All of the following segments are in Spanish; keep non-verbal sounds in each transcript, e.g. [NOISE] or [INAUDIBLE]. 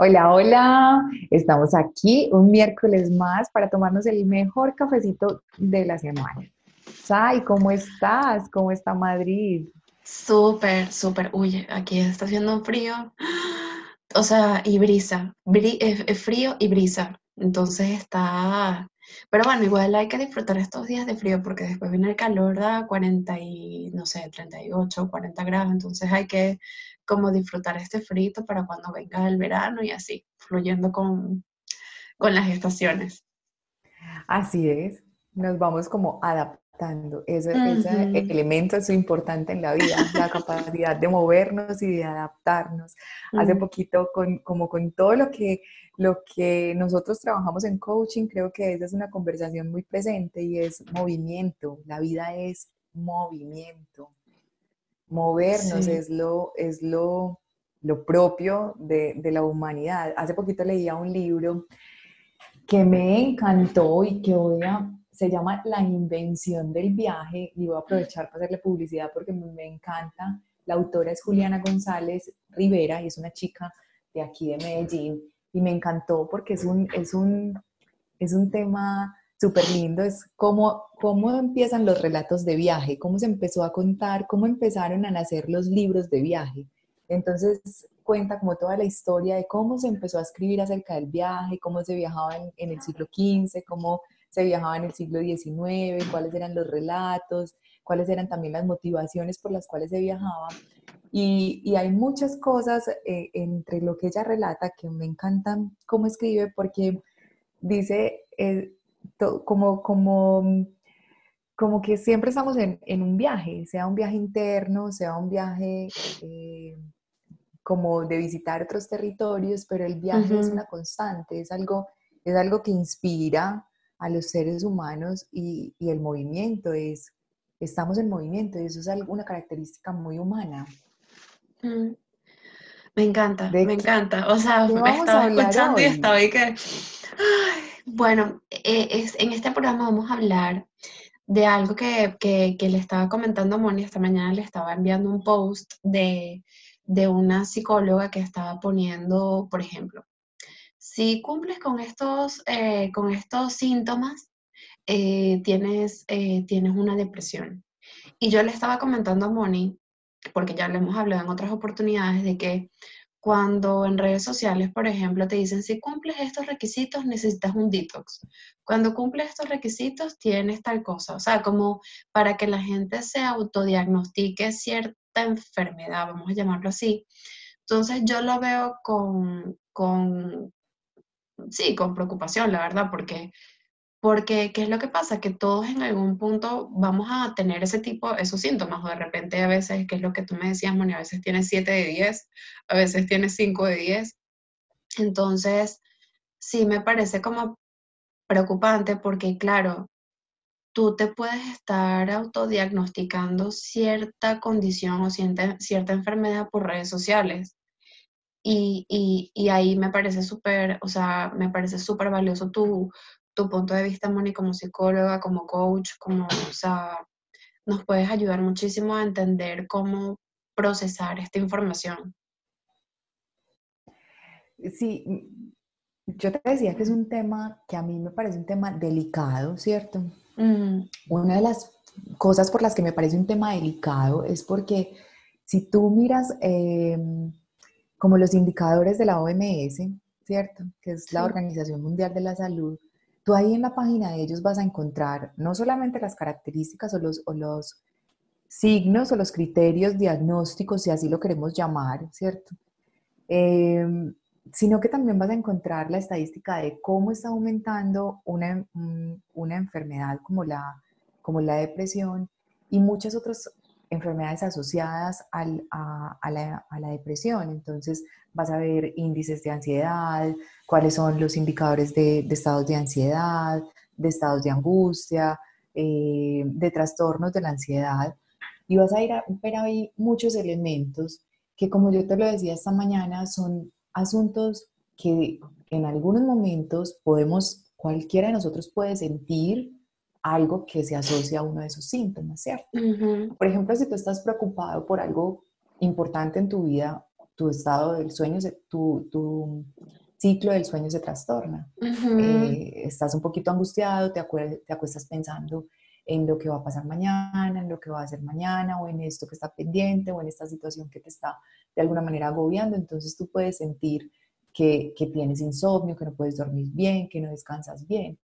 Hola, hola. Estamos aquí un miércoles más para tomarnos el mejor cafecito de la semana. Sai, ¿cómo estás? ¿Cómo está Madrid? Súper, súper. Uy, aquí está haciendo frío. O sea, y brisa. es, frío y brisa. Entonces está... Pero bueno, igual hay que disfrutar estos días de frío porque después viene el calor da 40 y, no sé, 38, 40 grados. Entonces hay que como disfrutar este frito para cuando venga el verano y así, fluyendo con, con las estaciones. Así es, nos vamos como adaptando. Ese, elemento es importante en la vida, la [LAUGHS] capacidad de movernos y de adaptarnos. Hace poquito, con, como con todo lo que, lo que nosotros trabajamos en coaching, creo que esa es una conversación muy presente y es movimiento. La vida es movimiento movernos es, lo, es lo, lo propio de, de, la humanidad. Hace poquito leía un libro que me encantó y que voy a, se llama La invención del viaje y voy a aprovechar para hacerle publicidad porque me, encanta. La autora es Juliana González Rivera y es una chica de aquí de Medellín y me encantó porque es un, es un, es un tema súper lindo es cómo, cómo empiezan los relatos de viaje, cómo se empezó a contar, cómo empezaron a nacer los libros de viaje. Entonces cuenta como toda la historia de cómo se empezó a escribir acerca del viaje, cómo se viajaba en, el siglo XV, cómo se viajaba en el siglo XIX, cuáles eran los relatos, cuáles eran también las motivaciones por las cuales se viajaba. Y, y hay muchas cosas eh, entre lo que ella relata que me encantan cómo escribe porque dice, eh, como, como, como que siempre estamos en, en, un viaje, sea un viaje interno, sea un viaje eh, como de visitar otros territorios, pero el viaje es una constante, es algo, es algo que inspira a los seres humanos y, y el movimiento es, estamos en movimiento y eso es una característica muy humana. Mm. Me encanta, me encanta. O sea, me estaba escuchando y estaba ahí que... Bueno, eh, es, en este programa vamos a hablar de algo que, le estaba comentando a Moni esta mañana, le estaba enviando un post de, una psicóloga que estaba poniendo, por ejemplo, si cumples con estos, eh, con estos síntomas, eh, tienes, tienes una depresión. Y yo le estaba comentando a Moni, porque ya le hemos hablado en otras oportunidades, de que cuando en redes sociales, por ejemplo, te dicen, si cumples estos requisitos, necesitas un detox. Cuando cumples estos requisitos, tienes tal cosa. O sea, como para que la gente se autodiagnostique cierta enfermedad, vamos a llamarlo así. Entonces yo lo veo con, con sí, con preocupación, la verdad, porque porque, ¿qué es lo que pasa? Que todos en algún punto vamos a tener ese tipo, esos síntomas, o de repente a veces, ¿qué es lo que tú me decías, Moni? A veces tienes 7 de 10, a veces tienes 5 de 10. Entonces, sí me parece como preocupante porque, claro, tú te puedes estar autodiagnosticando cierta condición o cierta, cierta enfermedad por redes sociales. Y, y, y ahí me parece súper, o sea, me parece súper valioso tu, tu punto de vista, Moni, como psicóloga, como coach, como, o sea, nos puedes ayudar muchísimo a entender cómo procesar esta información. Sí, yo te decía que es un tema que a mí me parece un tema delicado, ¿cierto? Una de las cosas por las que me parece un tema delicado es porque si tú miras em, como los indicadores de la OMS, ¿cierto? Que es la Organización Mundial de la Salud, Tú ahí en la página de ellos vas a encontrar no solamente las características o los, los signos o los criterios diagnósticos, si así lo queremos llamar, ¿cierto? Em, sino que también vas a encontrar la estadística de cómo está aumentando una, una enfermedad como la, como la depresión y muchas otras enfermedades asociadas a, la, a, la, depresión. Entonces vas a ver índices de ansiedad, cuáles son los indicadores de, estados de ansiedad, de estados de angustia, eh, de trastornos de la ansiedad. Y vas a ir a ver ahí muchos elementos que, como yo te lo decía esta mañana, son asuntos que en algunos momentos podemos, cualquiera de nosotros puede sentir algo que se asocia a uno de esos síntomas, ¿cierto? Por ejemplo, si tú estás preocupado por algo importante en tu vida, tu estado del sueño, tu, tu ciclo del sueño se trastorna. Eh, estás un poquito angustiado, te, te acuestas pensando en lo que va a pasar mañana, en lo que va a hacer mañana, o en esto que está pendiente, o en esta situación que te está de alguna manera agobiando. Entonces tú puedes sentir que, que tienes insomnio, que no puedes dormir bien, que no descansas bien.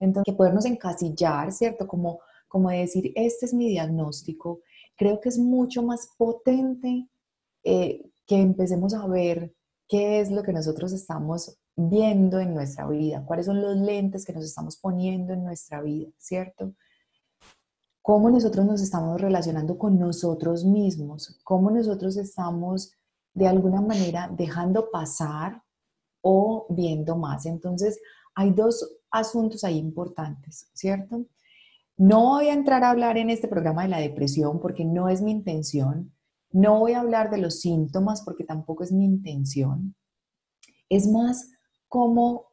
Entonces, que podernos encasillar, ¿cierto? Como, como decir, este es mi diagnóstico, creo que es mucho más potente eh, que empecemos a ver qué es lo que nosotros estamos viendo en nuestra vida, cuáles son los lentes que nos estamos poniendo en nuestra vida, ¿cierto? Cómo nosotros nos estamos relacionando con nosotros mismos, cómo nosotros estamos de alguna manera dejando pasar o viendo más. Entonces, hay dos asuntos ahí importantes, ¿cierto? No voy a entrar a hablar en este programa de la depresión porque no es mi intención. No voy a hablar de los síntomas porque tampoco es mi intención. Es más como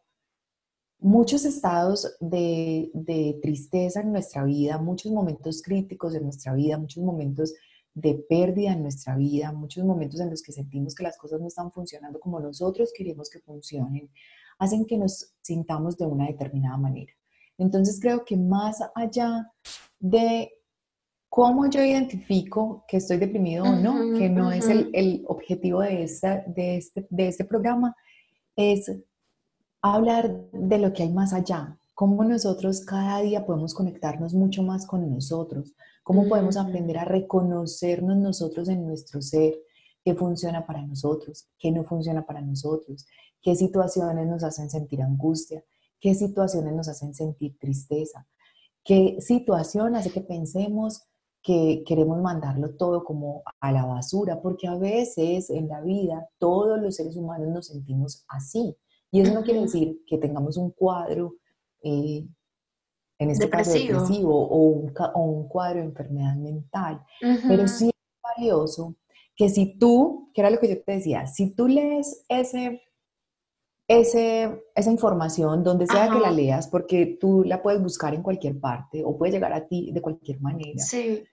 muchos estados de, tristeza en nuestra vida, muchos momentos críticos en nuestra vida, muchos momentos de pérdida en nuestra vida, muchos momentos en los que sentimos que las cosas no están funcionando como nosotros queremos que funcionen, hacen que nos sintamos de una determinada manera. Entonces creo que más allá de cómo yo identifico que estoy deprimido o no, que no es el, objetivo de, de, este, de este programa, es hablar de lo que hay más allá, cómo nosotros cada día podemos conectarnos mucho más con nosotros, cómo podemos aprender a reconocernos nosotros en nuestro ser, qué funciona para nosotros, qué no funciona para nosotros, qué situaciones nos hacen sentir angustia, qué situaciones nos hacen sentir tristeza, qué situación hace que pensemos que queremos mandarlo todo como a la basura, porque a veces en la vida todos los seres humanos nos sentimos así. Y eso no quiere decir que tengamos un cuadro, eh, en este caso depresivo, o un, o un, cuadro de enfermedad mental, pero sí es valioso que si tú, que era lo que yo te decía, si tú lees ese ese, esa información, donde sea que la leas, porque tú la puedes buscar en cualquier parte o puede llegar a ti de cualquier manera. Sí.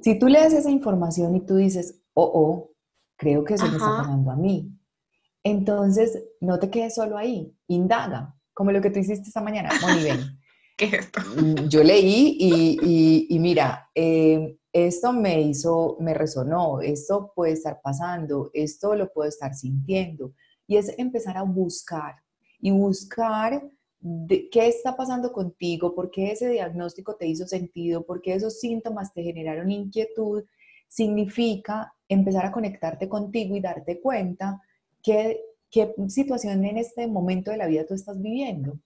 Si tú lees esa información y tú dices, oh, oh, creo que eso me está pasando a mí, entonces no te quedes solo ahí, indaga, como lo que tú hiciste esta mañana. Moni, ven. ¿Qué es esto? Mm, yo leí y, y, mira, eh, esto me hizo, me resonó, esto puede estar pasando, esto lo puedo estar sintiendo y es empezar a buscar y buscar qué está pasando contigo, por qué ese diagnóstico te hizo sentido, por qué esos síntomas te generaron inquietud, significa empezar a conectarte contigo y darte cuenta qué, qué situación en este momento de la vida tú estás viviendo.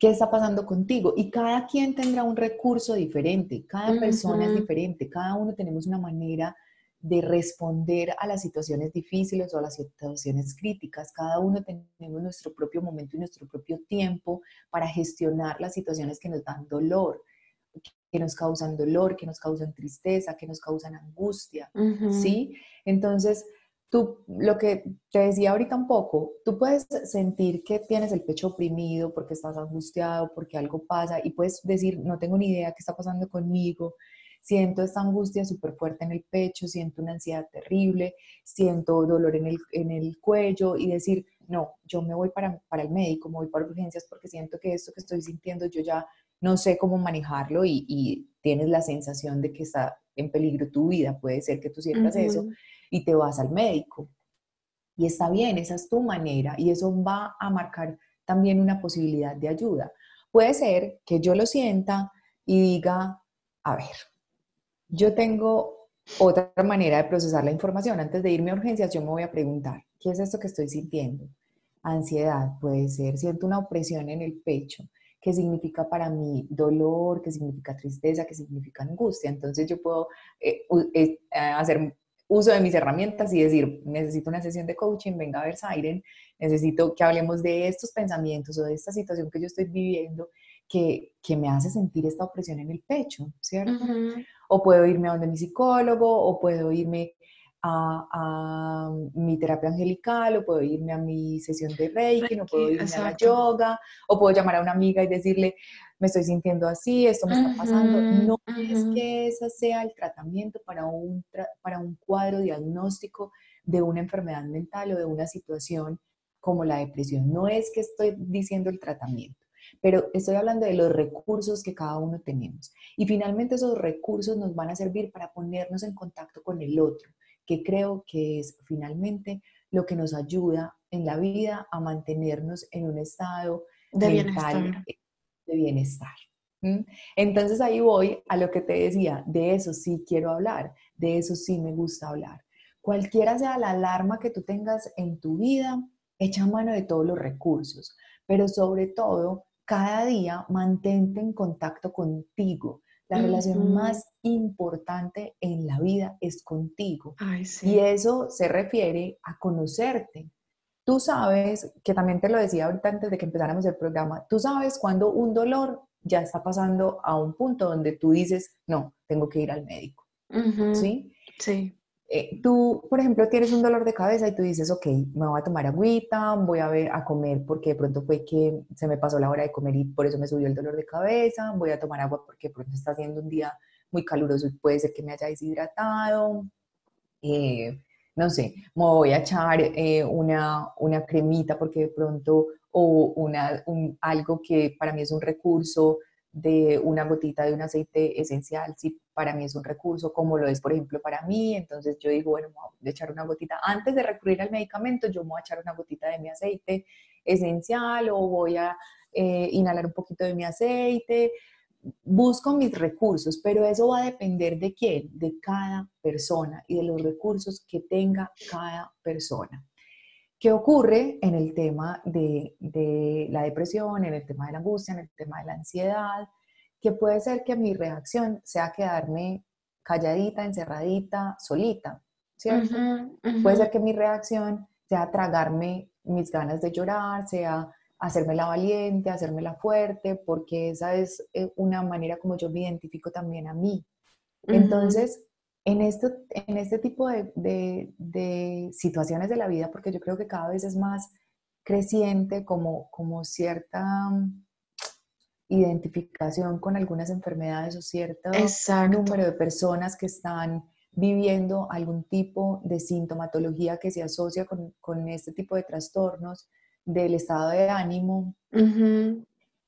¿Qué está pasando contigo? Y cada quien tendrá un recurso diferente, cada persona es diferente, cada uno tenemos una manera de responder a las situaciones difíciles o a las situaciones críticas. Cada uno tenemos nuestro propio momento y nuestro propio tiempo para gestionar las situaciones que nos dan dolor, que nos causan dolor, que nos causan tristeza, que nos causan angustia, ¿sí? Entonces, tú, lo que te decía ahorita un poco, tú puedes sentir que tienes el pecho oprimido porque estás angustiado, porque algo pasa, y puedes decir, no tengo ni idea qué está pasando conmigo, siento esta angustia súper fuerte en el pecho, siento una ansiedad terrible, siento dolor en el, en el cuello y decir, no, yo me voy para, para, el médico, me voy para urgencias porque siento que esto que estoy sintiendo yo ya no sé cómo manejarlo y, y tienes la sensación de que está en peligro tu vida, puede ser que tú sientas eso y te vas al médico. Y está bien, esa es tu manera y eso va a marcar también una posibilidad de ayuda. Puede ser que yo lo sienta y diga, a ver, yo tengo otra manera de procesar la información. Antes de irme a urgencias, yo me voy a preguntar, ¿qué es esto que estoy sintiendo? Ansiedad puede ser, siento una opresión en el pecho. ¿Qué significa para mí dolor? ¿Qué significa tristeza? ¿Qué significa angustia? Entonces yo puedo eh, eh, hacer uso de mis herramientas y decir, necesito una sesión de coaching, venga a ver Siren, necesito que hablemos de estos pensamientos o de esta situación que yo estoy viviendo que, que me hace sentir esta opresión en el pecho, ¿cierto? O puedo irme a donde mi psicólogo, o puedo irme a, mi terapia angelical, o puedo irme a mi sesión de Reiki, o puedo irme a la yoga, o puedo llamar a una amiga y decirle, me estoy sintiendo así, esto me está pasando. No es que ese sea el tratamiento para un, para un cuadro diagnóstico de una enfermedad mental o de una situación como la depresión. No es que estoy diciendo el tratamiento, pero estoy hablando de los recursos que cada uno tenemos. Y finalmente esos recursos nos van a servir para ponernos en contacto con el otro, que creo que es finalmente lo que nos ayuda en la vida a mantenernos en un estado de mental bienestar. de bienestar. Entonces ahí voy a lo que te decía, de eso sí quiero hablar, de eso sí me gusta hablar. Cualquiera sea la alarma que tú tengas en tu vida, echa mano de todos los recursos, pero sobre todo, cada día mantente en contacto contigo, la relación más importante en la vida es contigo. Y eso se refiere a conocerte. Tú sabes, que también te lo decía ahorita antes de que empezáramos el programa, tú sabes cuando un dolor ya está pasando a un punto donde tú dices, no, tengo que ir al médico. ¿Sí? Sí. Eh, tú, por ejemplo, tienes un dolor de cabeza y tú dices, ok, me voy a tomar agüita, voy a ver a comer porque de pronto fue que se me pasó la hora de comer y por eso me subió el dolor de cabeza, voy a tomar agua porque de pronto está haciendo un día muy caluroso y puede ser que me haya deshidratado. Eh, no sé, me voy a echar eh, una, una, cremita porque de pronto, o una, algo que para mí es un recurso de una gotita de un aceite esencial, para mí es un recurso, como lo es, por ejemplo, para mí. Entonces yo digo, bueno, voy a echar una gotita. Antes de recurrir al medicamento, yo voy a echar una gotita de mi aceite esencial o voy a eh, inhalar un poquito de mi aceite. Busco mis recursos, pero eso va a depender de quién, de cada persona y de los recursos que tenga cada persona. ¿Qué ocurre en el tema de, la depresión, en el tema de la angustia, en el tema de la ansiedad? Que puede ser que mi reacción sea quedarme calladita, encerradita, solita, ¿cierto? Puede ser que mi reacción sea tragarme mis ganas de llorar, sea hacerme la valiente, hacerme la fuerte, porque esa es eh, una manera como yo me identifico también a mí. Entonces, en, esto, en este tipo de, situaciones de la vida, porque yo creo que cada vez es más creciente como, como cierta identificación con algunas enfermedades o cierto número de personas que están viviendo algún tipo de sintomatología que se asocia con, este tipo de trastornos del estado de ánimo.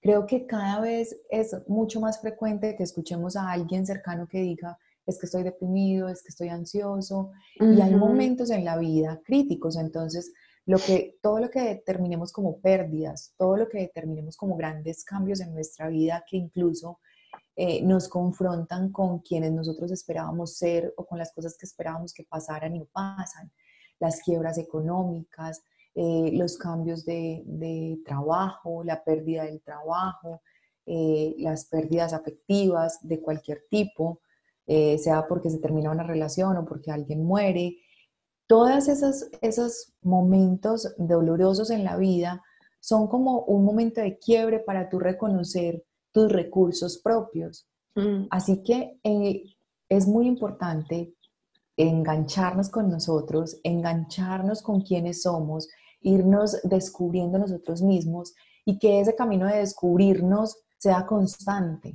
Creo que cada vez es mucho más frecuente que escuchemos a alguien cercano que diga, es que estoy deprimido, es que estoy ansioso, y hay momentos en la vida críticos, entonces lo que, todo lo que determinemos como pérdidas, todo lo que determinemos como grandes cambios en nuestra vida que incluso eh, nos confrontan con quienes nosotros esperábamos ser o con las cosas que esperábamos que pasaran y no pasan, las quiebras económicas, eh, los cambios de, trabajo, la pérdida del trabajo, eh, las pérdidas afectivas de cualquier tipo, sea porque se termina una relación o porque alguien muere. Todos esos, esos momentos dolorosos en la vida son como un momento de quiebre para tú reconocer tus recursos propios. Mm. Así que eh, es muy importante engancharnos con nosotros, engancharnos con quienes somos, irnos descubriendo nosotros mismos y que ese camino de descubrirnos sea constante,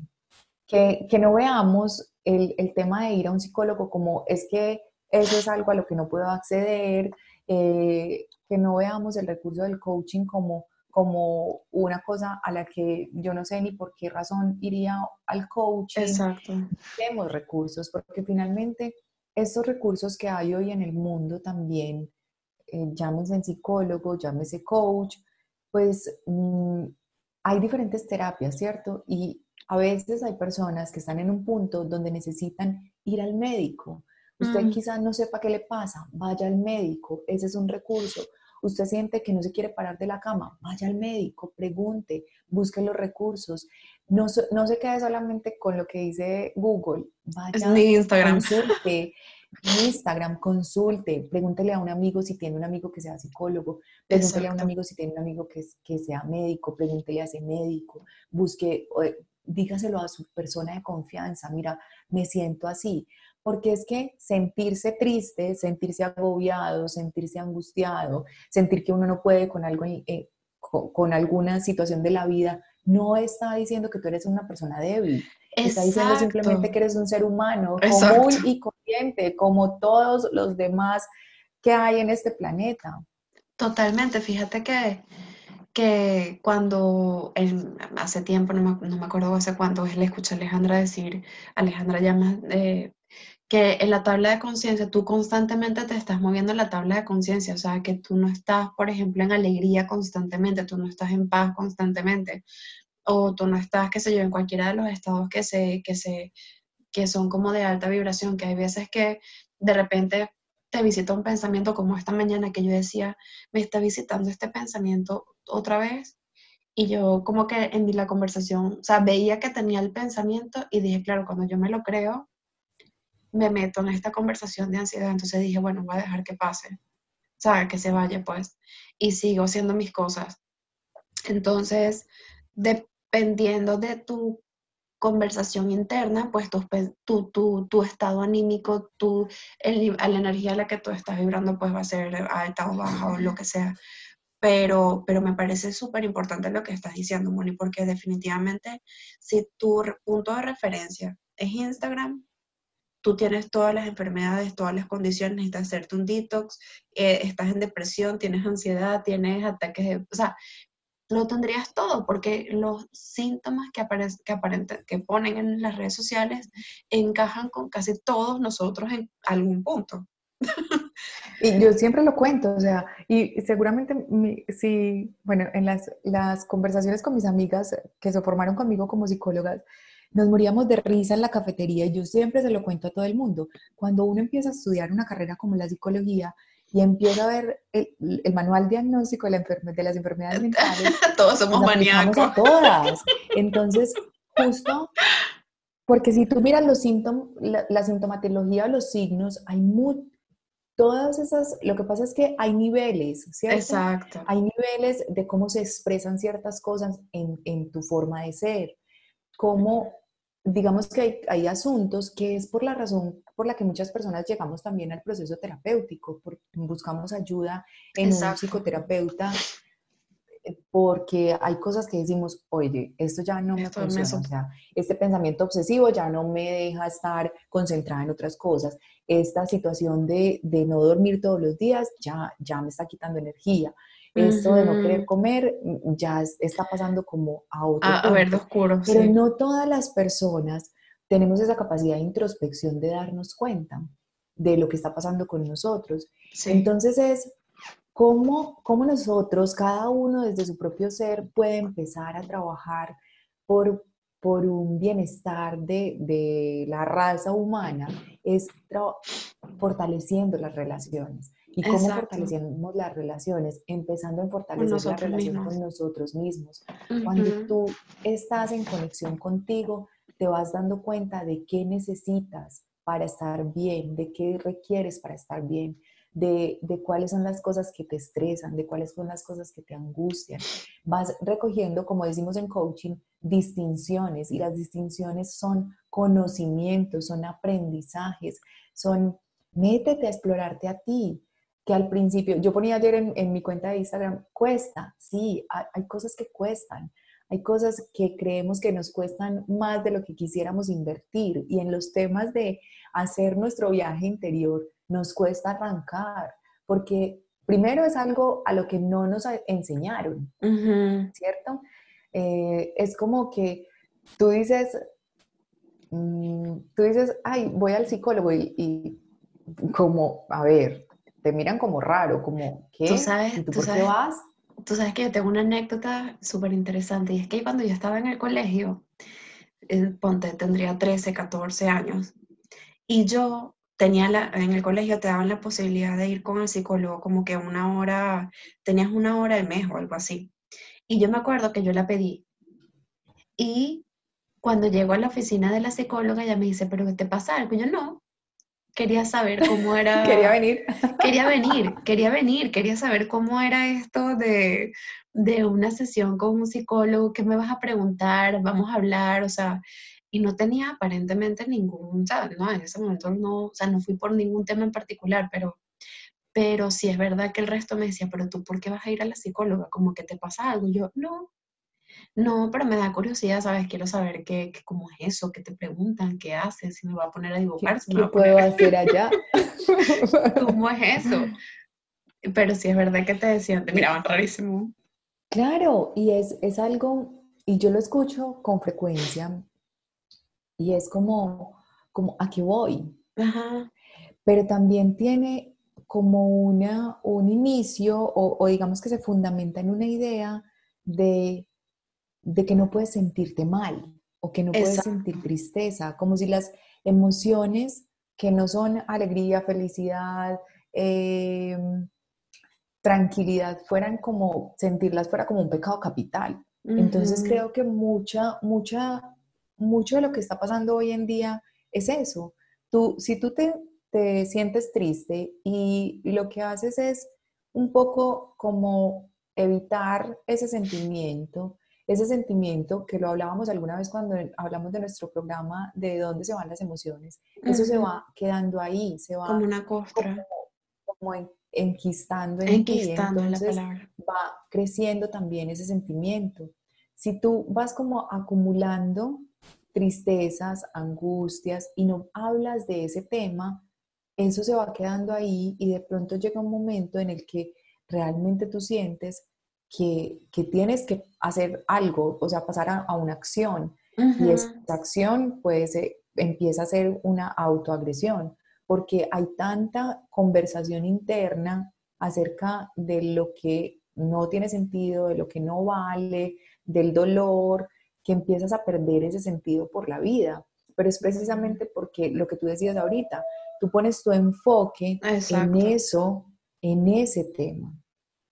que, que no veamos el, tema de ir a un psicólogo como es que eso es algo a lo que no puedo acceder, eh, que no veamos el recurso del coaching como, como una cosa a la que yo no sé ni por qué razón iría al coaching. Exacto. Tenemos recursos, porque finalmente estos recursos que hay hoy en el mundo también, eh, llámese psicólogo, llámese coach, pues mm, hay diferentes terapias, ¿cierto? Y a veces hay personas que están en un punto donde necesitan ir al médico. Usted mm. quizás no sepa qué le pasa, vaya al médico, ese es un recurso. Usted siente que no se quiere parar de la cama, vaya al médico, pregunte, busque los recursos. No, no se quede solamente con lo que dice Google, vaya a Instagram. Consulte, Instagram, consulte, pregúntele a un amigo si tiene un amigo que sea psicólogo, pregúntele a un amigo si tiene un amigo que, que sea médico, pregúntele a ese médico, busque, dígaselo a su persona de confianza, mira, me siento así, porque es que sentirse triste, sentirse agobiado, sentirse angustiado, sentir que uno no puede con algo, eh, con, alguna situación de la vida, no está diciendo que tú eres una persona débil. Está diciendo simplemente que eres un ser humano común y corriente, como todos los demás que hay en este planeta. Totalmente, fíjate que, que cuando hace tiempo, no me, acuerdo hace cuánto, le escuché a Alejandra decir, Alejandra llama, eh, que en la tabla de conciencia tú constantemente te estás moviendo en la tabla de conciencia, o sea, que tú no estás, por ejemplo, en alegría constantemente, tú no estás en paz constantemente, o tú no estás, qué sé yo, en cualquiera de los estados que se, que se, que son como de alta vibración, que hay veces que de repente te visita un pensamiento como esta mañana que yo decía, me está visitando este pensamiento otra vez. Y yo como que en la conversación, o sea, veía que tenía el pensamiento y dije, claro, cuando yo me lo creo, me meto en esta conversación de ansiedad. Entonces dije, bueno, voy a dejar que pase, sea, que se vaya pues. Y sigo haciendo mis cosas. Entonces, dependiendo de tu conversación interna, pues tu, tu, tu, estado anímico, tu, el, la energía a la que tú estás vibrando, pues va a ser alta o baja o lo que sea. Pero, pero me parece súper importante lo que estás diciendo, Moni, porque definitivamente si tu punto de referencia es Instagram, tú tienes todas las enfermedades, todas las condiciones, necesitas hacerte un detox, eh, estás en depresión, tienes ansiedad, tienes ataques de... O sea, lo tendrías todo, porque los síntomas que, que, que ponen en las redes sociales encajan con casi todos nosotros en algún punto. [LAUGHS] Y yo siempre lo cuento, o sea, y seguramente si, bueno, en las, las conversaciones con mis amigas que se formaron conmigo como psicólogas, nos moríamos de risa en la cafetería y yo siempre se lo cuento a todo el mundo. Cuando uno empieza a estudiar una carrera como la psicología, y empiezo a ver el, el manual diagnóstico de, la de las enfermedades mentales. [LAUGHS] Todos somos maníacos. A todas. Entonces, justo porque si tú miras los síntomas, la, sintomatología o los signos, hay muy, todas esas, lo que pasa es que hay niveles, ¿cierto? Exacto. Hay niveles de cómo se expresan ciertas cosas en, en tu forma de ser, cómo digamos que hay, hay, asuntos que es por la razón por la que muchas personas llegamos también al proceso terapéutico, buscamos ayuda en un psicoterapeuta, eh, porque hay cosas que decimos, oye, esto ya no me funciona, o sea, este pensamiento obsesivo ya no me deja estar concentrada en otras cosas, esta situación de, de no dormir todos los días ya, ya me está quitando energía, esto de no querer comer mm, ya está pasando como a otro a, ver, oscuro. Pero no todas las personas tenemos esa capacidad de introspección de darnos cuenta de lo que está pasando con nosotros. Entonces es cómo, cómo nosotros, cada uno desde su propio ser, puede empezar a trabajar por, por un bienestar de, de la raza humana, es fortaleciendo las relaciones. ¿Y cómo fortalecemos las relaciones? Empezando en fortalecer la relación con nosotros mismos. Cuando tú estás en conexión contigo, te vas dando cuenta de qué necesitas para estar bien, de qué requieres para estar bien, de, de, cuáles son las cosas que te estresan, de cuáles son las cosas que te angustian. Vas recogiendo, como decimos en coaching, distinciones y las distinciones son conocimientos, son aprendizajes, son métete a explorarte a ti, que al principio, yo ponía ayer en, mi cuenta de Instagram, cuesta, sí, hay, cosas que cuestan, hay cosas que creemos que nos cuestan más de lo que quisiéramos invertir y en los temas de hacer nuestro viaje interior nos cuesta arrancar, porque primero es algo a lo que no nos enseñaron, ¿cierto? Eh, es como que tú dices, mm, tú dices, ay, voy al psicólogo y, y como, a ver, te miran como raro, como, ¿qué? ¿Tú sabes, tú, por qué vas? Tú sabes que yo tengo una anécdota súper interesante y es que cuando yo estaba en el colegio, eh, ponte, tendría 13, 14 años, y yo tenía la, en el colegio te daban la posibilidad de ir con el psicólogo como que una hora, tenías una hora al mes o algo así. Y yo me acuerdo que yo la pedí. Y cuando llego a la oficina de la psicóloga, ella me dice, ¿pero qué te pasa algo? Y yo no, quería saber cómo [LAUGHS] era... quería venir. quería venir, [LAUGHS] quería venir, quería saber cómo era esto de, de una sesión con un psicólogo, qué me vas a preguntar, vamos a hablar, o sea, y no tenía aparentemente ningún, ¿sabes? No, en ese momento no, o sea, no fui por ningún tema en particular, pero, pero sí es verdad que el resto me decía, pero tú, ¿por qué vas a ir a la psicóloga? Como que te pasa algo. Y yo, no, no, pero me da curiosidad, ¿sabes? Quiero saber qué, cómo es eso, qué te preguntan, qué haces, si me va a poner a dibujar. ¿Qué, puedo hacer allá? [LAUGHS] ¿Cómo es eso? Pero sí es verdad que te decían, te miraban rarísimo. Claro, y es, es algo, y yo lo escucho con frecuencia, y es como, como ¿a qué voy? Pero también tiene como una, un inicio, o, o digamos que se fundamenta en una idea de de que no puedes sentirte mal o que no puedes sentir tristeza, como si las emociones que no son alegría, felicidad, em, tranquilidad, fueran como, sentirlas fuera como un pecado capital. Entonces creo que mucha, mucha, mucho de lo que está pasando hoy en día es eso. Tú, si tú te, te sientes triste y lo que haces es un poco como evitar ese sentimiento, ese sentimiento que lo hablábamos alguna vez cuando hablamos de nuestro programa de dónde se van las emociones, eso se va quedando ahí, se va como una costra, como, enquistando en ti, entonces va creciendo también ese sentimiento. Si tú vas como acumulando tristezas, angustias y no hablas de ese tema, eso se va quedando ahí y de pronto llega un momento en el que realmente tú sientes que, tienes que hacer algo, o sea, pasar a, una acción. Y esa acción, pues, eh, empieza a ser una autoagresión, porque hay tanta conversación interna acerca de lo que no tiene sentido, de lo que no vale, del dolor, que empiezas a perder ese sentido por la vida. Pero es precisamente porque lo que tú decías ahorita, tú pones tu enfoque en eso, en ese tema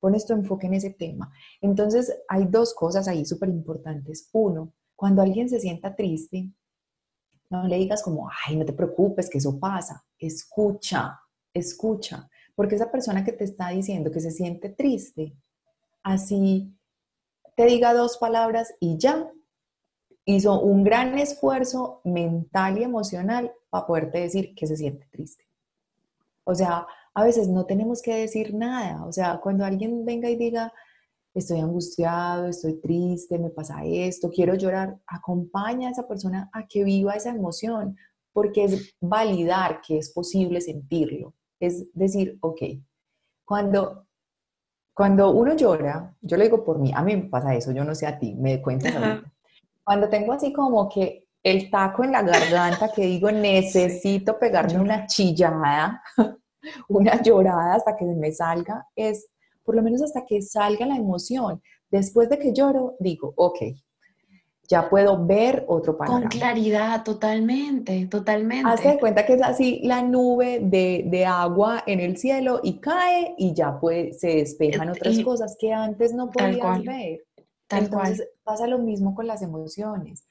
pones tu enfoque en ese tema. Entonces, hay dos cosas ahí súper importantes. Uno, cuando alguien se sienta triste, no le digas como, ay, no te preocupes, que eso pasa. Escucha, escucha. Porque esa persona que te está diciendo que se siente triste, así te diga dos palabras y ya, hizo un gran esfuerzo mental y emocional para poderte decir que se siente triste. O sea, a veces no tenemos que decir nada. O sea, cuando alguien venga y diga, estoy angustiado, estoy triste, me pasa esto, quiero llorar, acompaña a esa persona a que viva esa emoción, porque es validar que es posible sentirlo. Es decir, ok, cuando, cuando uno llora, yo lo digo por mí, a mí me pasa eso, yo no sé a ti, me cuentas ahorita. Cuando tengo así como que el taco en la garganta, que digo, necesito pegarme una chillada, [LAUGHS] una llorada hasta que me salga, es por lo menos hasta que salga la emoción. Después de que lloro, digo, ok, ya puedo ver otro panorama. Con claridad, totalmente, totalmente. Hazte cuenta que es así la nube de, agua en el cielo y cae y ya puede, se despejan otras cosas que antes no podías ver. Entonces pasa lo mismo con las emociones.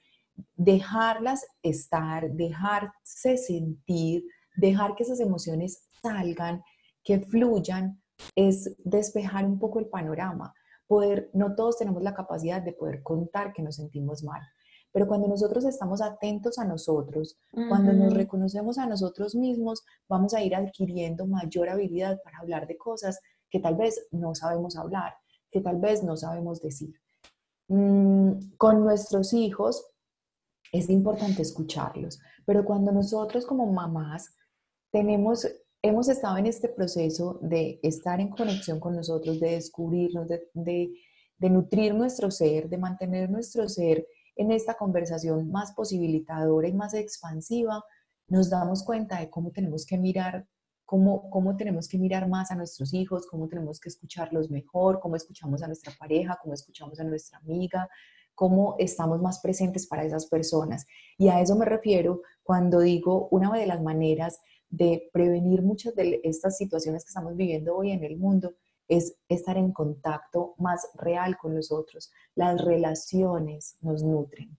Dejarlas estar, dejarse sentir, dejar que esas emociones salgan, que fluyan, es despejar un poco el panorama. Poder, no todos tenemos la capacidad de poder contar que nos sentimos mal, pero cuando nosotros estamos atentos a nosotros, cuando nos reconocemos a nosotros mismos, vamos a ir adquiriendo mayor habilidad para hablar de cosas que tal vez no sabemos hablar, que tal vez no sabemos decir. Mm, con nuestros hijos es importante escucharlos, pero cuando nosotros como mamás tenemos hemos estado en este proceso de estar en conexión con nosotros, de descubrirnos, de, nutrir nuestro ser, de mantener nuestro ser en esta conversación más posibilitadora y más expansiva, nos damos cuenta de cómo tenemos que mirar, cómo, cómo tenemos que mirar más a nuestros hijos, cómo tenemos que escucharlos mejor, cómo escuchamos a nuestra pareja, cómo escuchamos a nuestra amiga, cómo estamos más presentes para esas personas. Y a eso me refiero cuando digo una de las maneras de prevenir muchas de estas situaciones que estamos viviendo hoy en el mundo es estar en contacto más real con los otros. Las relaciones nos nutren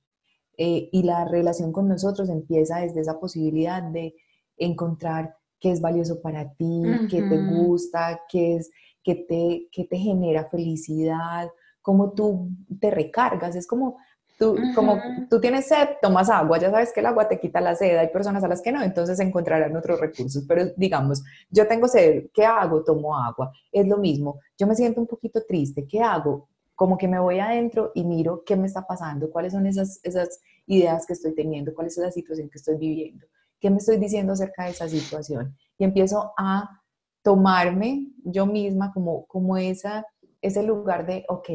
eh, y la relación con nosotros empieza desde esa posibilidad de encontrar qué es valioso para ti, qué te gusta, qué, es, qué, te, qué te genera felicidad, cómo tú te recargas. Es como Tú, como tú tienes sed, tomas agua, ya sabes que el agua te quita la sed, hay personas a las que no, entonces encontrarán otros recursos, pero digamos, yo tengo sed, ¿qué hago? Tomo agua, es lo mismo, yo me siento un poquito triste, ¿qué hago? Como que me voy adentro y miro qué me está pasando, cuáles son esas, esas ideas que estoy teniendo, cuál es la situación que estoy viviendo, qué me estoy diciendo acerca de esa situación y empiezo a tomarme yo misma como, como esa, ese lugar de, ok,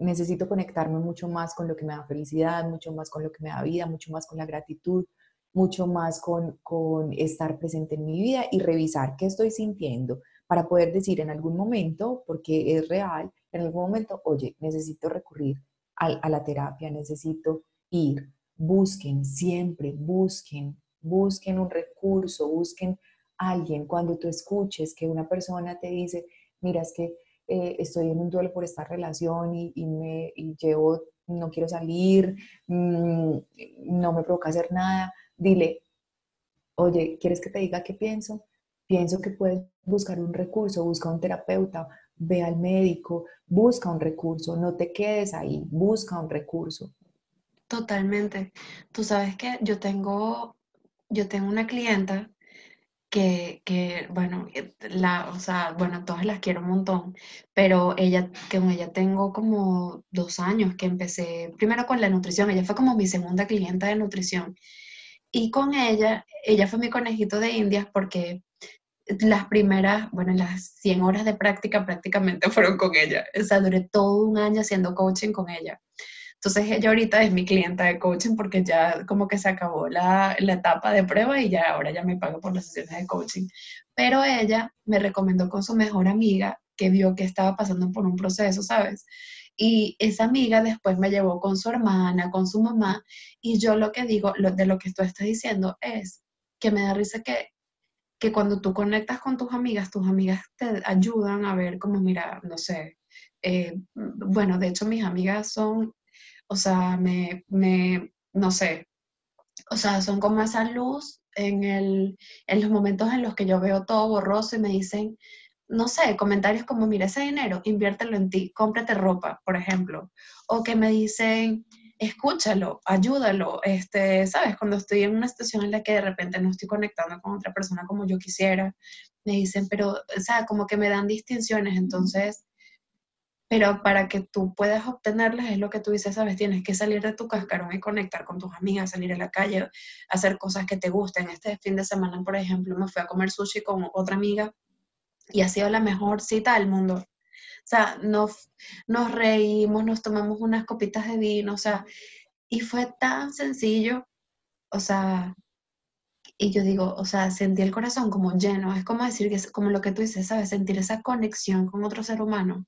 necesito conectarme mucho más con lo que me da felicidad, mucho más con lo que me da vida, mucho más con la gratitud, mucho más con, con estar presente en mi vida y revisar qué estoy sintiendo para poder decir en algún momento, porque es real, en algún momento, oye, necesito recurrir a, a la terapia, necesito ir, busquen, siempre busquen, busquen un recurso, busquen alguien. Cuando tú escuches que una persona te dice, mira, es que eh, estoy en un duelo por esta relación y, me llevo, no quiero salir, mm, no me provoca hacer nada, dile, oye, ¿quieres que te diga qué pienso? Pienso que puedes buscar un recurso, busca un terapeuta, ve al médico, busca un recurso, no te quedes ahí, busca un recurso. Totalmente. Tú sabes que yo tengo, yo tengo una clienta que, que, bueno, eh, la, o sea, bueno, todas las quiero un montón, pero ella, con ella tengo como dos años que empecé, primero con la nutrición, ella fue como mi segunda clienta de nutrición, y con ella, ella fue mi conejito de indias porque las primeras, bueno, las 100 horas de práctica prácticamente [LAUGHS] fueron con ella, o sea, duré todo un año haciendo coaching con ella. Entonces ella ahorita es mi clienta de coaching porque ya como que se acabó la, la, etapa de prueba y ya ahora ya me paga por las sesiones de coaching. Pero ella me recomendó con su mejor amiga que vio que estaba pasando por un proceso, ¿sabes? Y esa amiga después me llevó con su hermana, con su mamá, y yo lo que digo, lo, de lo que tú estás diciendo es que me da risa que, que cuando tú conectas con tus amigas, tus amigas te ayudan a ver como, mira, no sé, eh, bueno, de hecho mis amigas son o sea, me, me, no sé, o sea, son como esa luz en, el, en los momentos en los que yo veo todo borroso y me dicen, no sé, comentarios como, mira, ese dinero, inviértelo en ti, cómprate ropa, por ejemplo, o que me dicen, escúchalo, ayúdalo, este, sabes, cuando estoy en una situación en la que de repente no estoy conectando con otra persona como yo quisiera, me dicen, pero, o sea, como que me dan distinciones, entonces pero para que tú puedas obtenerlas es lo que tú dices, sabes, tienes que salir de tu cascarón y conectar con tus amigas, salir a la calle, hacer cosas que te gusten. Este fin de semana, por ejemplo, me fui a comer sushi con otra amiga y ha sido la mejor cita del mundo. O sea, nos, nos reímos, nos tomamos unas copitas de vino, o sea, y fue tan sencillo, o sea, y yo digo, o sea, sentí el corazón como lleno, es como decir que es como lo que tú dices, ¿sabes? Sentir esa conexión con otro ser humano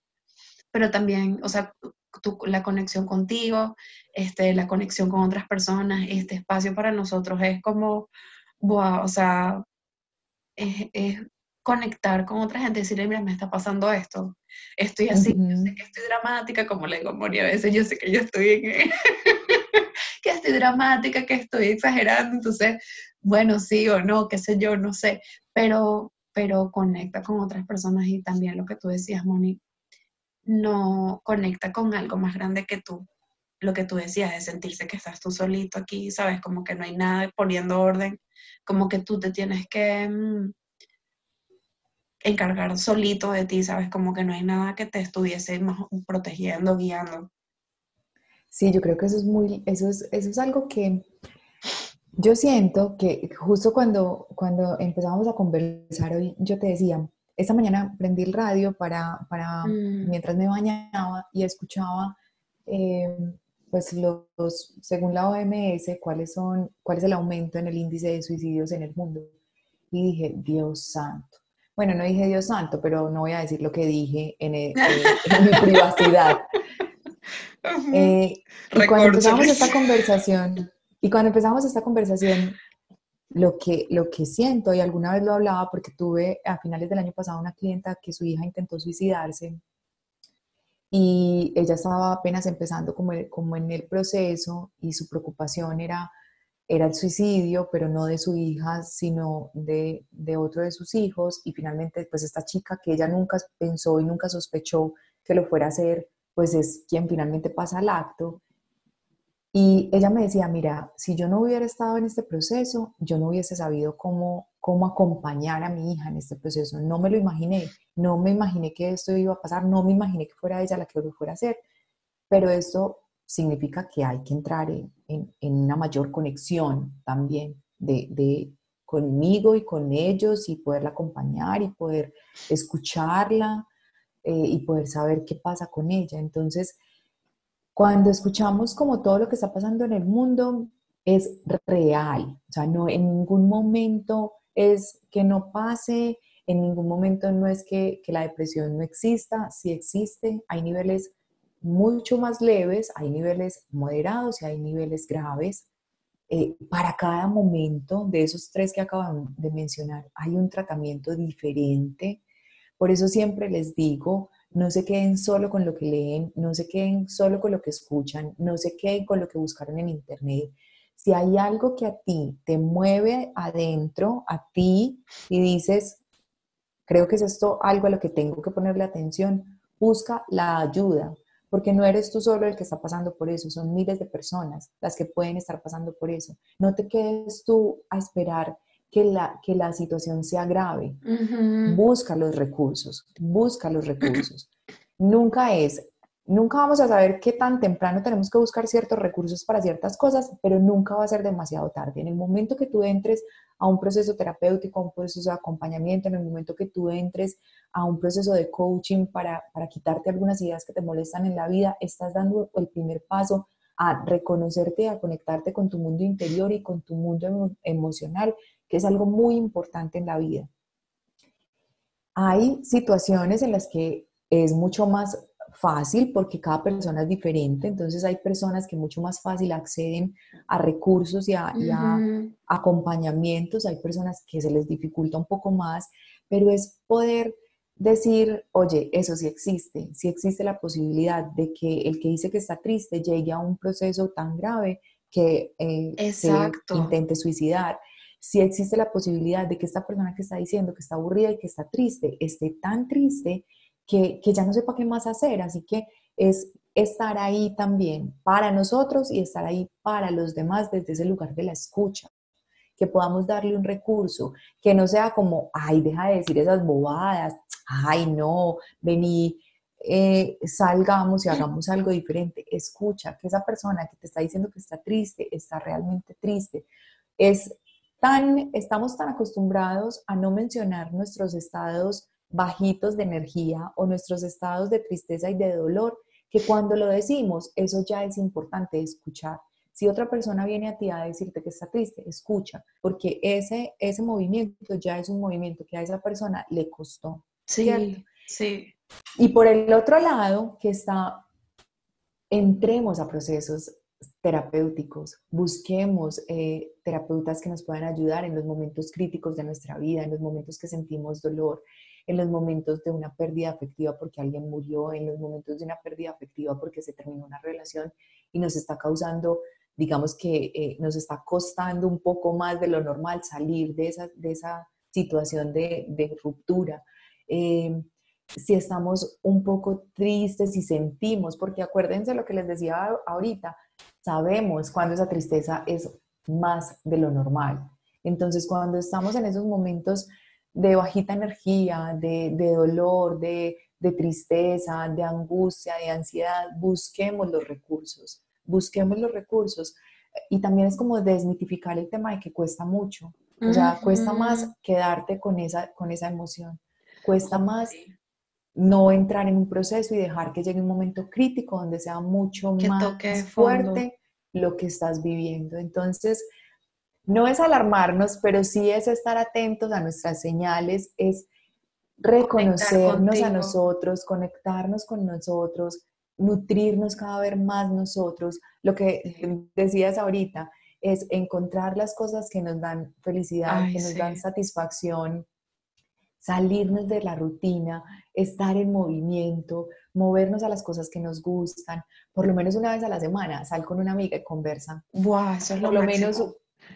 pero también, o sea, la conexión contigo, este, la conexión con otras personas, este espacio para nosotros es como, wow, o sea, es, conectar con otra gente, decirle, mira, me está pasando esto, estoy así, yo sé que estoy dramática, como le digo a Moni a veces, yo sé que yo estoy en, [LAUGHS] que estoy dramática, que estoy exagerando, entonces, bueno, sí o no, qué sé yo, no sé, pero, pero conecta con otras personas y también lo que tú decías, Moni, no conecta con algo más grande que tú. Lo que tú decías de sentirse que estás tú solito aquí, ¿sabes? Como que no hay nada poniendo orden, como que tú te tienes que mm, encargar solito de ti, ¿sabes? Como que no hay nada que te estuviese protegiendo, guiando. Sí, yo creo que eso es muy, eso es, eso es algo que yo siento que justo cuando, cuando empezamos a conversar hoy, yo te decía, esta mañana prendí el radio para, para mm. mientras me bañaba y escuchaba, eh, pues los, según la OMS, cuáles son, cuál es el aumento en el índice de suicidios en el mundo. Y dije, Dios santo. Bueno, no dije Dios santo, pero no voy a decir lo que dije en, mi [LAUGHS] privacidad. Eh, y cuando empezamos esta conversación, y cuando empezamos esta conversación, lo que, lo que siento, y alguna vez lo hablaba porque tuve a finales del año pasado una clienta que su hija intentó suicidarse y ella estaba apenas empezando como, como en el proceso y su preocupación era, era el suicidio, pero no de su hija, sino de, de otro de sus hijos. Y finalmente pues esta chica que ella nunca pensó y nunca sospechó que lo fuera a hacer, pues es quien finalmente pasa al acto Y ella me decía, mira, si yo no hubiera estado en este proceso, yo no hubiese sabido cómo, cómo acompañar a mi hija en este proceso. No me lo imaginé, no me imaginé que esto iba a pasar, no me imaginé que fuera ella la que lo fuera a hacer, pero esto significa que hay que entrar en, en, una mayor conexión también de, de, conmigo y con ellos y poderla acompañar y poder escucharla eh, y poder saber qué pasa con ella. Entonces, cuando escuchamos como todo lo que está pasando en el mundo, es real, o sea, no en ningún momento es que no pase, en ningún momento no es que, que la depresión no exista, sí existe, hay niveles mucho más leves, hay niveles moderados y hay niveles graves. Eh, para cada momento de esos tres que acabamos de mencionar, hay un tratamiento diferente. Por eso siempre les digo, no se queden solo con lo que leen, no se queden solo con lo que escuchan, no se queden con lo que buscaron en internet. Si hay algo que a ti te mueve adentro, a ti, y dices, creo que es esto algo a lo que tengo que ponerle atención, busca la ayuda, porque no eres tú solo el que está pasando por eso, son miles de personas las que pueden estar pasando por eso. No te quedes tú a esperar que la, que la situación sea grave. Busca los recursos, busca los recursos. Nunca es, nunca vamos a saber qué tan temprano tenemos que buscar ciertos recursos para ciertas cosas, pero nunca va a ser demasiado tarde. En el momento que tú entres a un proceso terapéutico, a un proceso de acompañamiento, en el momento que tú entres a un proceso de coaching para, para quitarte algunas ideas que te molestan en la vida, estás dando el primer paso a reconocerte, a conectarte con tu mundo interior y con tu mundo emocional que es algo muy importante en la vida. Hay situaciones en las que es mucho más fácil porque cada persona es diferente, entonces hay personas que mucho más fácil acceden a recursos y a, acompañamientos, hay personas que se les dificulta un poco más, pero es poder decir, oye, eso sí existe, sí existe la posibilidad de que el que dice que está triste llegue a un proceso tan grave que eh, se intente suicidar si existe la posibilidad de que esta persona que está diciendo que está aburrida y que está triste, esté tan triste que, que ya no sepa qué más hacer. Así que es estar ahí también para nosotros y estar ahí para los demás desde ese lugar de la escucha. Que podamos darle un recurso, que no sea como, ay, deja de decir esas bobadas, ay, no, vení, eh, salgamos y hagamos algo diferente. Escucha que esa persona que te está diciendo que está triste, está realmente triste. Es estamos tan acostumbrados a no mencionar nuestros estados bajitos de energía o nuestros estados de tristeza y de dolor, que cuando lo decimos, eso ya es importante escuchar. Si otra persona viene a ti a decirte que está triste, escucha, porque ese, ese movimiento ya es un movimiento que a esa persona le costó. Sí, sí. Y por el otro lado, que está, entremos a procesos terapéuticos, busquemos eh, terapeutas que nos puedan ayudar en los momentos críticos de nuestra vida, en los momentos que sentimos dolor, en los momentos de una pérdida afectiva porque alguien murió, en los momentos de una pérdida afectiva porque se terminó una relación y nos está causando, digamos que eh, nos está costando un poco más de lo normal salir de esa, de esa situación de, de ruptura. Eh, si estamos un poco tristes y sentimos, porque acuérdense lo que les decía ahorita, sabemos cuando esa tristeza es más de lo normal. Entonces, cuando estamos en esos momentos de bajita energía, de, dolor, de, de, tristeza, de angustia, de ansiedad, busquemos los recursos, busquemos los recursos. Y también es como desmitificar el tema de que cuesta mucho. O sea, cuesta más quedarte con esa, con esa emoción. Cuesta más no entrar en un proceso y dejar que llegue un momento crítico donde sea mucho más fuerte lo que estás viviendo. Entonces, no es alarmarnos, pero sí es estar atentos a nuestras señales, es reconocernos a nosotros, conectarnos con nosotros, nutrirnos cada vez más nosotros. Lo que decías ahorita es encontrar las cosas que nos dan felicidad, que nos dan satisfacción, salirnos de la rutina, estar en movimiento, movernos a las cosas que nos gustan, por lo menos una vez a la semana, sal con una amiga y conversa. Buah, eso es por lo, menos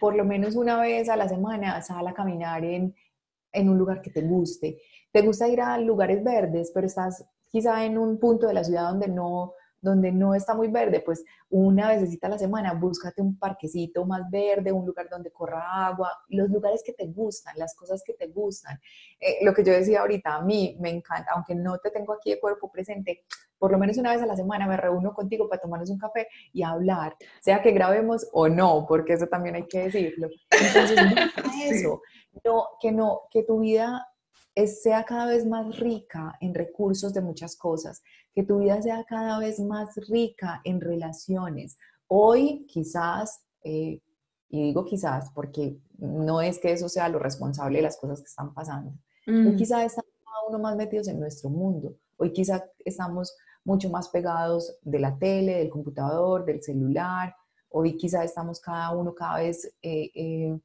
Por lo menos una vez a la semana, sal a caminar en, en un lugar que te guste. Te gusta ir a lugares verdes, pero estás quizá en un punto de la ciudad donde no, donde no está muy verde, pues una vez a la semana búscate un parquecito más verde, un lugar donde corra agua, los lugares que te gustan, las cosas que te gustan. Eh, lo que yo decía ahorita, a mí me encanta, aunque no te tengo aquí de cuerpo presente, por lo menos una vez a la semana me reúno contigo para tomarnos un café y hablar, sea que grabemos o no, porque eso también hay que decirlo. Entonces, [LAUGHS] eso, no, que no, que tu vida sea cada vez más rica en recursos de muchas cosas, que tu vida sea cada vez más rica en relaciones. Hoy quizás, eh, y digo quizás porque no es que eso sea lo responsable de las cosas que están pasando, hoy mm. quizás estamos cada uno más metidos en nuestro mundo, hoy quizás estamos mucho más pegados de la tele, del computador, del celular, hoy quizás estamos cada uno cada vez... Eh, eh,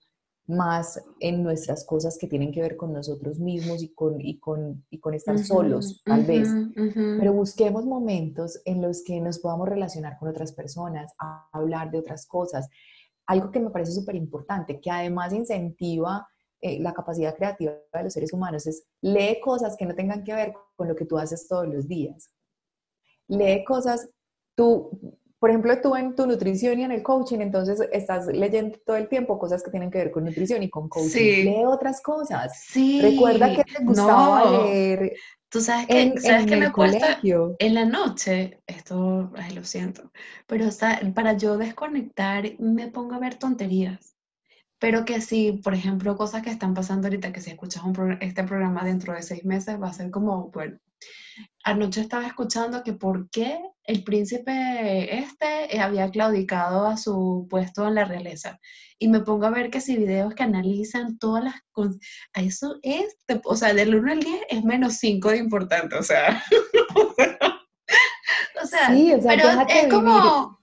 más en nuestras cosas que tienen que ver con nosotros mismos y con, y con, y con estar solos, tal vez. Pero busquemos momentos en los que nos podamos relacionar con otras personas, a hablar de otras cosas. Algo que me parece súper importante, que además incentiva eh, la capacidad creativa de los seres humanos, es lee cosas que no tengan que ver con lo que tú haces todos los días. Lee cosas, tú por ejemplo, tú en tu nutrición y en el coaching, entonces estás leyendo todo el tiempo cosas que tienen que ver con nutrición y con coaching. Sí. Lee otras cosas. Sí. Recuerda que te gustaba leer. Tú sabes que, ¿sabes que me cuesta en la noche, esto, ay, lo siento, pero para yo desconectar me pongo a ver tonterías. Pero que si, por ejemplo, cosas que están pasando ahorita, que si escuchas este programa dentro de seis meses, va a ser como, bueno, anoche estaba escuchando que por qué el príncipe este había claudicado a su puesto en la realeza. Y me pongo a ver que si videos que analizan todas las cosas, eso es, o sea, del 1 al 10 es menos 5 de importante, o sea. [LAUGHS] o sea, sí, o sea pero es como...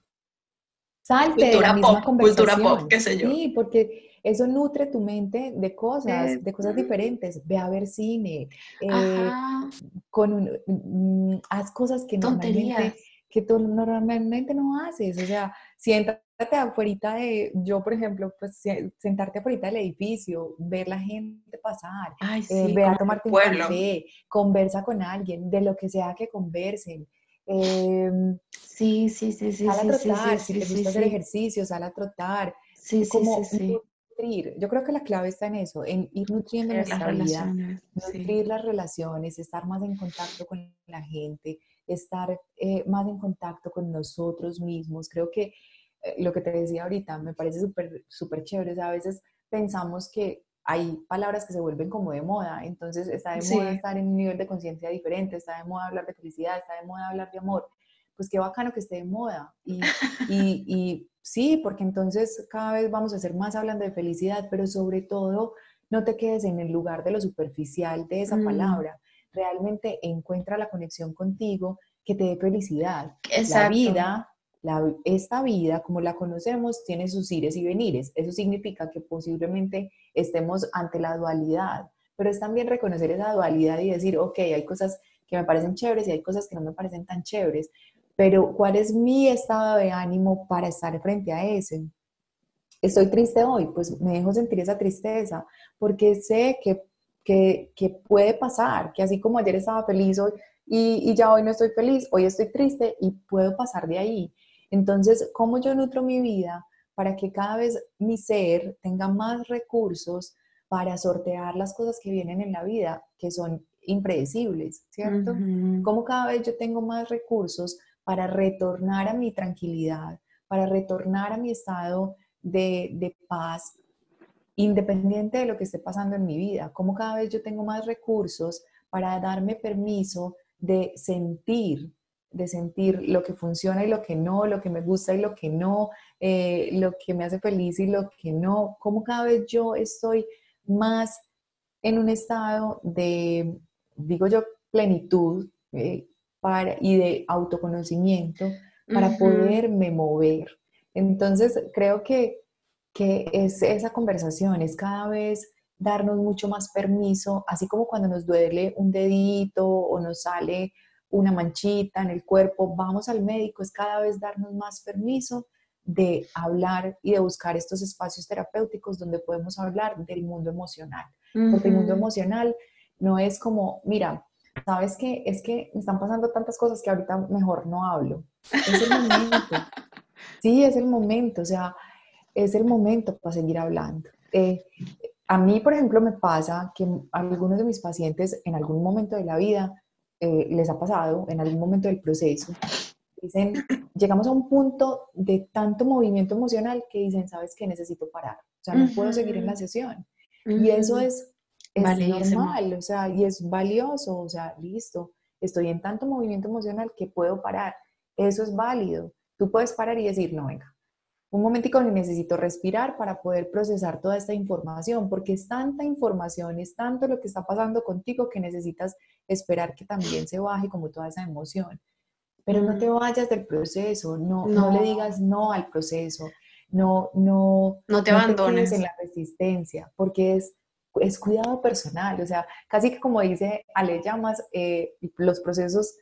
Salte cultura de la misma pop, cultura pop, qué sé yo. Sí, porque eso nutre tu mente de cosas, de cosas diferentes. Ve a ver cine, eh, con, mm, haz cosas que normalmente, que tú normalmente no haces. O sea, siéntate afuera de, yo por ejemplo, pues sentarte afuera del edificio, ver la gente pasar, eh, ve a tomarte un café, conversa con alguien, de lo que sea que conversen. Em, sí, sí, sí, sí. Sal a trotar, si te gusta hacer ejercicio, sal a trotar. Sí, sí, sí, yo creo que la clave está en eso, en ir nutriendo nuestra vida, nutrir las relaciones, estar más en contacto con la gente, estar eh, más en contacto con nosotros mismos. Creo que eh, lo que te decía ahorita me parece súper súper chévere. a veces pensamos que hay palabras que se vuelven como de moda, entonces está de moda estar en un nivel de conciencia diferente, está de moda hablar de felicidad, está de moda hablar de amor. Pues qué bacano que esté de moda. Y, y, y Sí, porque entonces cada vez vamos a ser más hablando de felicidad, pero sobre todo no te quedes en el lugar de lo superficial de esa mm. palabra. Realmente encuentra la conexión contigo que te dé felicidad. La vida, esta vida, como la conocemos, tiene sus ires y venires. Eso significa que posiblemente estemos ante la dualidad, pero es también reconocer esa dualidad y decir, ok, hay cosas que me parecen chéveres y hay cosas que no me parecen tan chéveres, pero ¿cuál es mi estado de ánimo para estar frente a ese? Estoy triste hoy, pues me dejo sentir esa tristeza, porque sé que, que, puede pasar, que así como ayer estaba feliz hoy y ya hoy no estoy feliz, hoy estoy triste y puedo pasar de ahí. Entonces, ¿cómo yo nutro mi vida para que cada vez mi ser tenga más recursos para sortear las cosas que vienen en la vida, que son impredecibles, ¿cierto? ¿Cómo cada vez yo tengo más recursos para retornar a mi tranquilidad, para retornar a mi estado de, paz, independiente de lo que esté pasando en mi vida, como cada vez yo tengo más recursos para darme permiso de sentir, de sentir lo que funciona y lo que no, lo que me gusta y lo que no, eh, lo que me hace feliz y lo que no, como cada vez yo estoy más en un estado de, digo yo, plenitud, eh, y de autoconocimiento para poderme mover. Entonces, creo que, que es esa conversación, es cada vez darnos mucho más permiso, así como cuando nos duele un dedito o nos sale una manchita en el cuerpo, vamos al médico, es cada vez darnos más permiso de hablar y de buscar estos espacios terapéuticos donde podemos hablar del mundo emocional. Porque el mundo emocional no es como, mira, sabes que es que me están pasando tantas cosas que ahorita mejor no hablo. Es el momento. [LAUGHS] sí, es el momento, o sea, es el momento para seguir hablando. Eh, a mí, por ejemplo, me pasa que algunos de mis pacientes en algún momento de la vida eh, les ha pasado, en algún momento del proceso, dicen, llegamos a un punto de tanto movimiento emocional que dicen, sabes que necesito parar, o sea, no puedo seguir en la sesión. Y eso es, es normal, o sea, y es valioso, o sea, listo, estoy en tanto movimiento emocional que puedo parar. Eso es válido. Tú puedes parar y decir, no, venga, un momentico necesito respirar para poder procesar toda esta información, porque es tanta información, es tanto lo que está pasando contigo que necesitas esperar que también se baje como toda esa emoción. Pero no te vayas del proceso, no, no. le digas no al proceso, no, no, no te abandones en la resistencia, porque es, es cuidado personal, o sea, casi que como dice Ale Llamas, eh, los procesos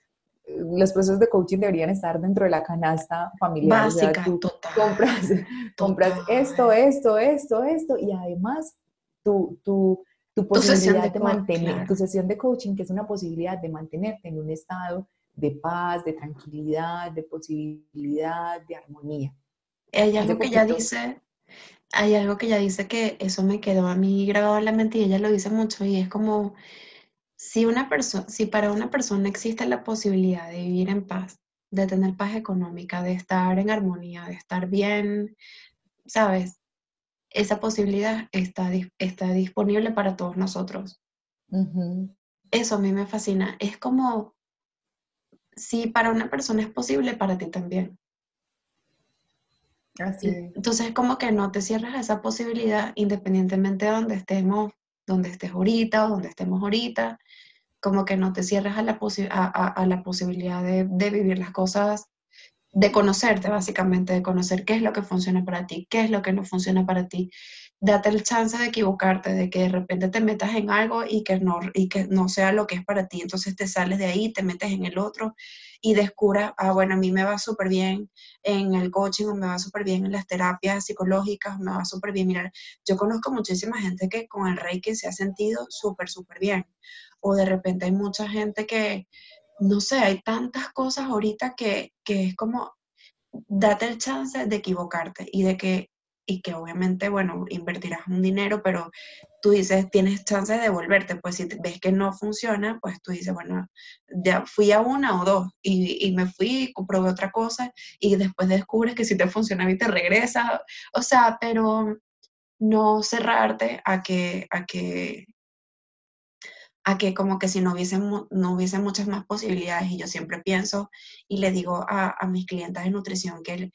los procesos de coaching deberían estar dentro de la canasta familiar. Básica, tú Compras, compras esto, esto, esto, esto, y además tu, tu, tu posibilidad de, mantener, tu sesión de coaching, que es una posibilidad de mantenerte en un estado de paz, de tranquilidad, de posibilidad, de armonía. Hay algo que ella dice, hay algo que ella dice que eso me quedó a mí grabado en la mente y ella lo dice mucho y es como si, una persona, si para una persona existe la posibilidad de vivir en paz, de tener paz económica, de estar en armonía, de estar bien, ¿sabes? Esa posibilidad está, está disponible para todos nosotros. Eso a mí me fascina. Es como, si para una persona es posible, para ti también. Así. Entonces, como que no te cierras a esa posibilidad independientemente de donde estemos donde estés ahorita o donde estemos ahorita, como que no te cierres a la, posibilidad de, de, vivir las cosas, de conocerte básicamente, de conocer qué es lo que funciona para ti, qué es lo que no funciona para ti. Date el chance de equivocarte, de que de repente te metas en algo y que no, y que no sea lo que es para ti. Entonces te sales de ahí, te metes en el otro y descubras, ah, bueno, a mí me va súper bien en el coaching o me va súper bien en las terapias psicológicas, me va súper bien. Mirar, yo conozco muchísima gente que con el Reiki se ha sentido súper, súper bien. O de repente hay mucha gente que, no sé, hay tantas cosas ahorita que, que es como, date el chance de equivocarte y de que y que obviamente, bueno, invertirás un dinero, pero tú dices, tienes chance de devolverte, pues si ves que no funciona, pues tú dices, bueno, ya fui a una o dos y, y me fui, comprobé otra cosa y después descubres que si te funciona y te regresa, o sea, pero no cerrarte a que, a que a que como que si no hubiese, no hubiese muchas más posibilidades, y yo siempre pienso y le digo a, a mis clientes de nutrición que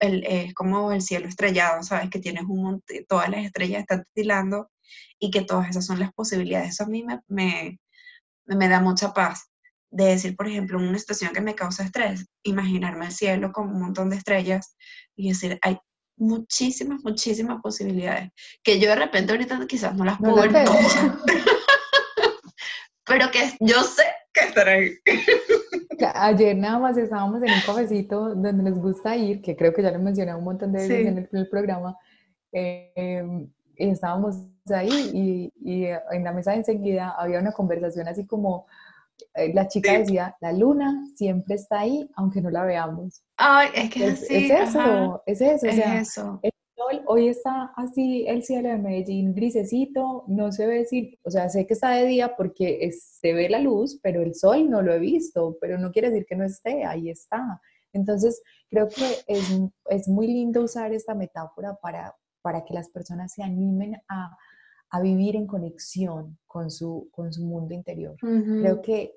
es como el cielo estrellado, ¿sabes? Que tienes un todas las estrellas están titilando y que todas esas son las posibilidades. Eso a mí me, me, me da mucha paz de decir, por ejemplo, en una situación que me causa estrés, imaginarme el cielo con un montón de estrellas y decir, hay muchísimas, muchísimas posibilidades, que yo de repente ahorita quizás no las puedo ver [LAUGHS] pero que yo sé que estará ahí. [LAUGHS] Ayer nada más estábamos en un cafecito donde nos gusta ir, que creo que ya lo mencioné un montón de veces en, el, programa, em, y estábamos ahí y, en la mesa de enseguida había una conversación así como, eh, la chica decía, la luna siempre está ahí, aunque no la veamos. Ay, es que es, así, es eso, es eso, es eso hoy está así el cielo de Medellín grisecito, no se ve si, o sea, sé que está de día porque se ve la luz, pero el sol no lo he visto, pero no quiere decir que no esté, ahí está. Entonces, creo que es, es muy lindo usar esta metáfora para, para que las personas se animen a, a vivir en conexión con su, con su mundo interior. Creo que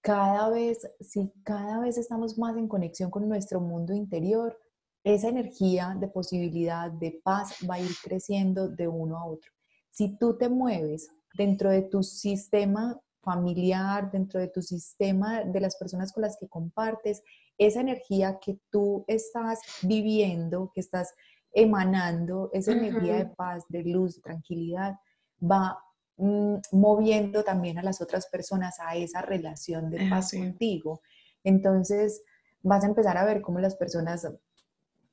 cada vez, si cada vez estamos más en conexión con nuestro mundo interior, esa energía de posibilidad, de paz, va a ir creciendo de uno a otro. Si tú te mueves dentro de tu sistema familiar, dentro de tu sistema de las personas con las que compartes, esa energía que tú estás viviendo, que estás emanando, esa energía de paz, de luz, de tranquilidad, va mm, moviendo también a las otras personas a esa relación de paz contigo. Entonces, vas a empezar a ver cómo las personas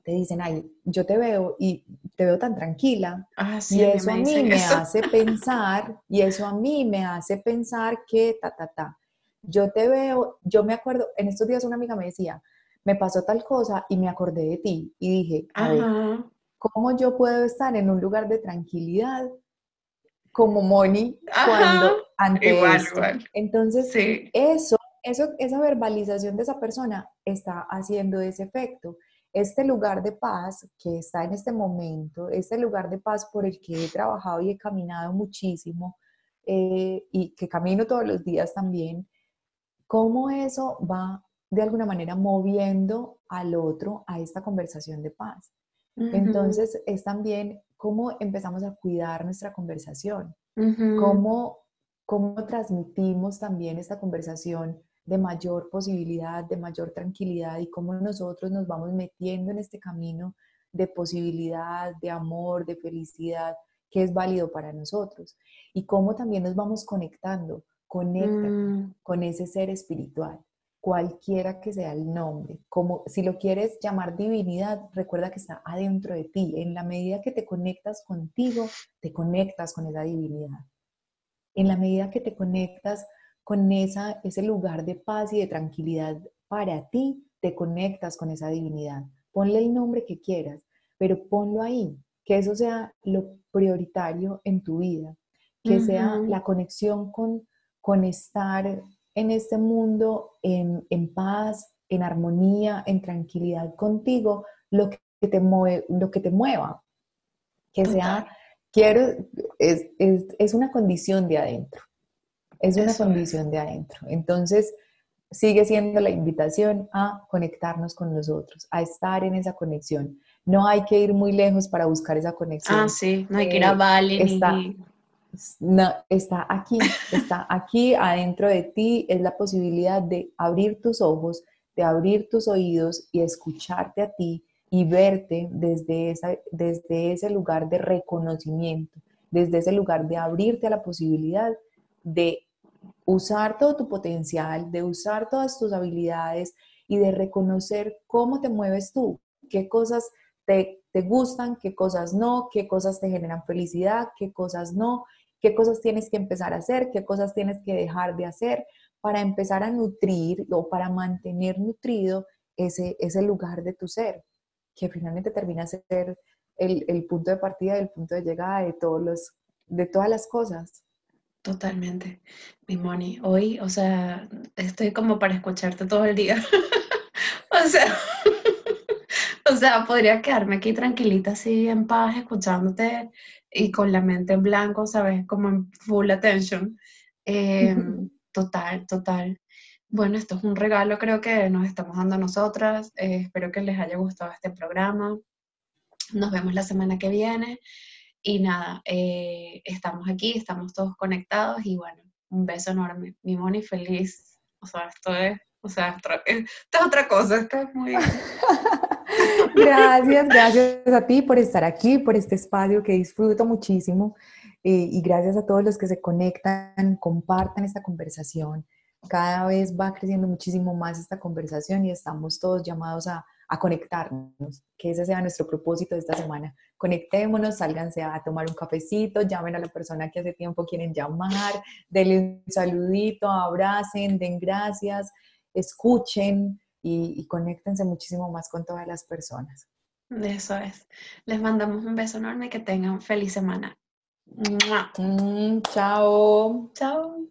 te dicen, ay, yo te veo y te veo tan tranquila. Ah, y eso a mí me [LAUGHS] hace pensar, y eso a mí me hace pensar que ta, ta, ta. yo te veo, yo me acuerdo, en estos días una amiga me decía, me pasó tal cosa y me acordé de ti y dije, a ver, ¿cómo yo puedo estar en un lugar de tranquilidad como Moni cuando ante igual, Entonces, eso, eso, esa verbalización de esa persona está haciendo ese efecto. Este lugar de paz que está en este momento, este lugar de paz por el que he trabajado y he caminado muchísimo eh, y que camino todos los días también, cómo eso va de alguna manera moviendo al otro a esta conversación de paz. Entonces es también cómo empezamos a cuidar nuestra conversación, cómo, cómo transmitimos también esta conversación de mayor posibilidad, de mayor tranquilidad y cómo nosotros nos vamos metiendo en este camino de posibilidad, de amor, de felicidad, que es válido para nosotros. Y cómo también nos vamos conectando, conecta mm. con ese ser espiritual cualquiera que sea el nombre. Como si lo quieres llamar divinidad, recuerda que está adentro de ti. En la medida que te conectas contigo, te conectas con esa divinidad. En la medida que te conectas con esa, ese lugar de paz y de tranquilidad para ti, te conectas con esa divinidad. Ponle el nombre que quieras, pero ponlo ahí, que eso sea lo prioritario en tu vida, que sea la conexión con, con estar en este mundo en, paz, en armonía, en tranquilidad contigo, lo que te, mueve, lo que te mueva. Que sea, quiero, es, una condición de adentro. Es una condición de adentro. Entonces, sigue siendo la invitación a conectarnos con nosotros, a estar en esa conexión. No hay que ir muy lejos para buscar esa conexión. Ah, sí, no hay que ir a Bali. ni no, está aquí, está aquí adentro de ti, es la posibilidad de abrir tus ojos, de abrir tus oídos y escucharte a ti y verte desde, esa, desde ese lugar de reconocimiento, desde ese lugar de abrirte a la posibilidad de usar todo tu potencial, de usar todas tus habilidades y de reconocer cómo te mueves tú, qué cosas te, te gustan, qué cosas no, qué cosas te generan felicidad, qué cosas no, qué cosas tienes que empezar a hacer, qué cosas tienes que dejar de hacer para empezar a nutrir o para mantener nutrido ese, ese lugar de tu ser, que finalmente termina ser el, el punto de partida, el punto de llegada de, todos los, de todas las cosas. Totalmente. Mi Moni, hoy, o sea, estoy como para escucharte todo el día. [LAUGHS] o sea, [LAUGHS] o sea, podría quedarme aquí tranquilita, así en paz, escuchándote y con la mente en blanco, ¿sabes? Como en full attention. Em, total, total. Bueno, esto es un regalo, creo que nos estamos dando a nosotras. Eh, espero que les haya gustado este programa. Nos vemos la semana que viene. Y nada, eh, estamos aquí, estamos todos conectados y bueno, un beso enorme. Mi Moni feliz. O sea, esto es, o sea, esto, es otra cosa, esto es muy... [LAUGHS] [LAUGHS] Gracias, gracias a ti por estar aquí, por este espacio que disfruto muchísimo eh, y gracias a todos los que se conectan, compartan esta conversación. Cada vez va creciendo muchísimo más esta conversación y estamos todos llamados a, a conectarnos, que ese sea nuestro propósito de esta semana. Conectémonos, sálganse a tomar un cafecito, llamen a la persona que hace tiempo quieren llamar, denle un saludito, abracen, den gracias, escuchen, y, conéctense muchísimo más con todas las personas. Eso es. Les mandamos un beso enorme y que tengan feliz semana. Mm, chao. Chao.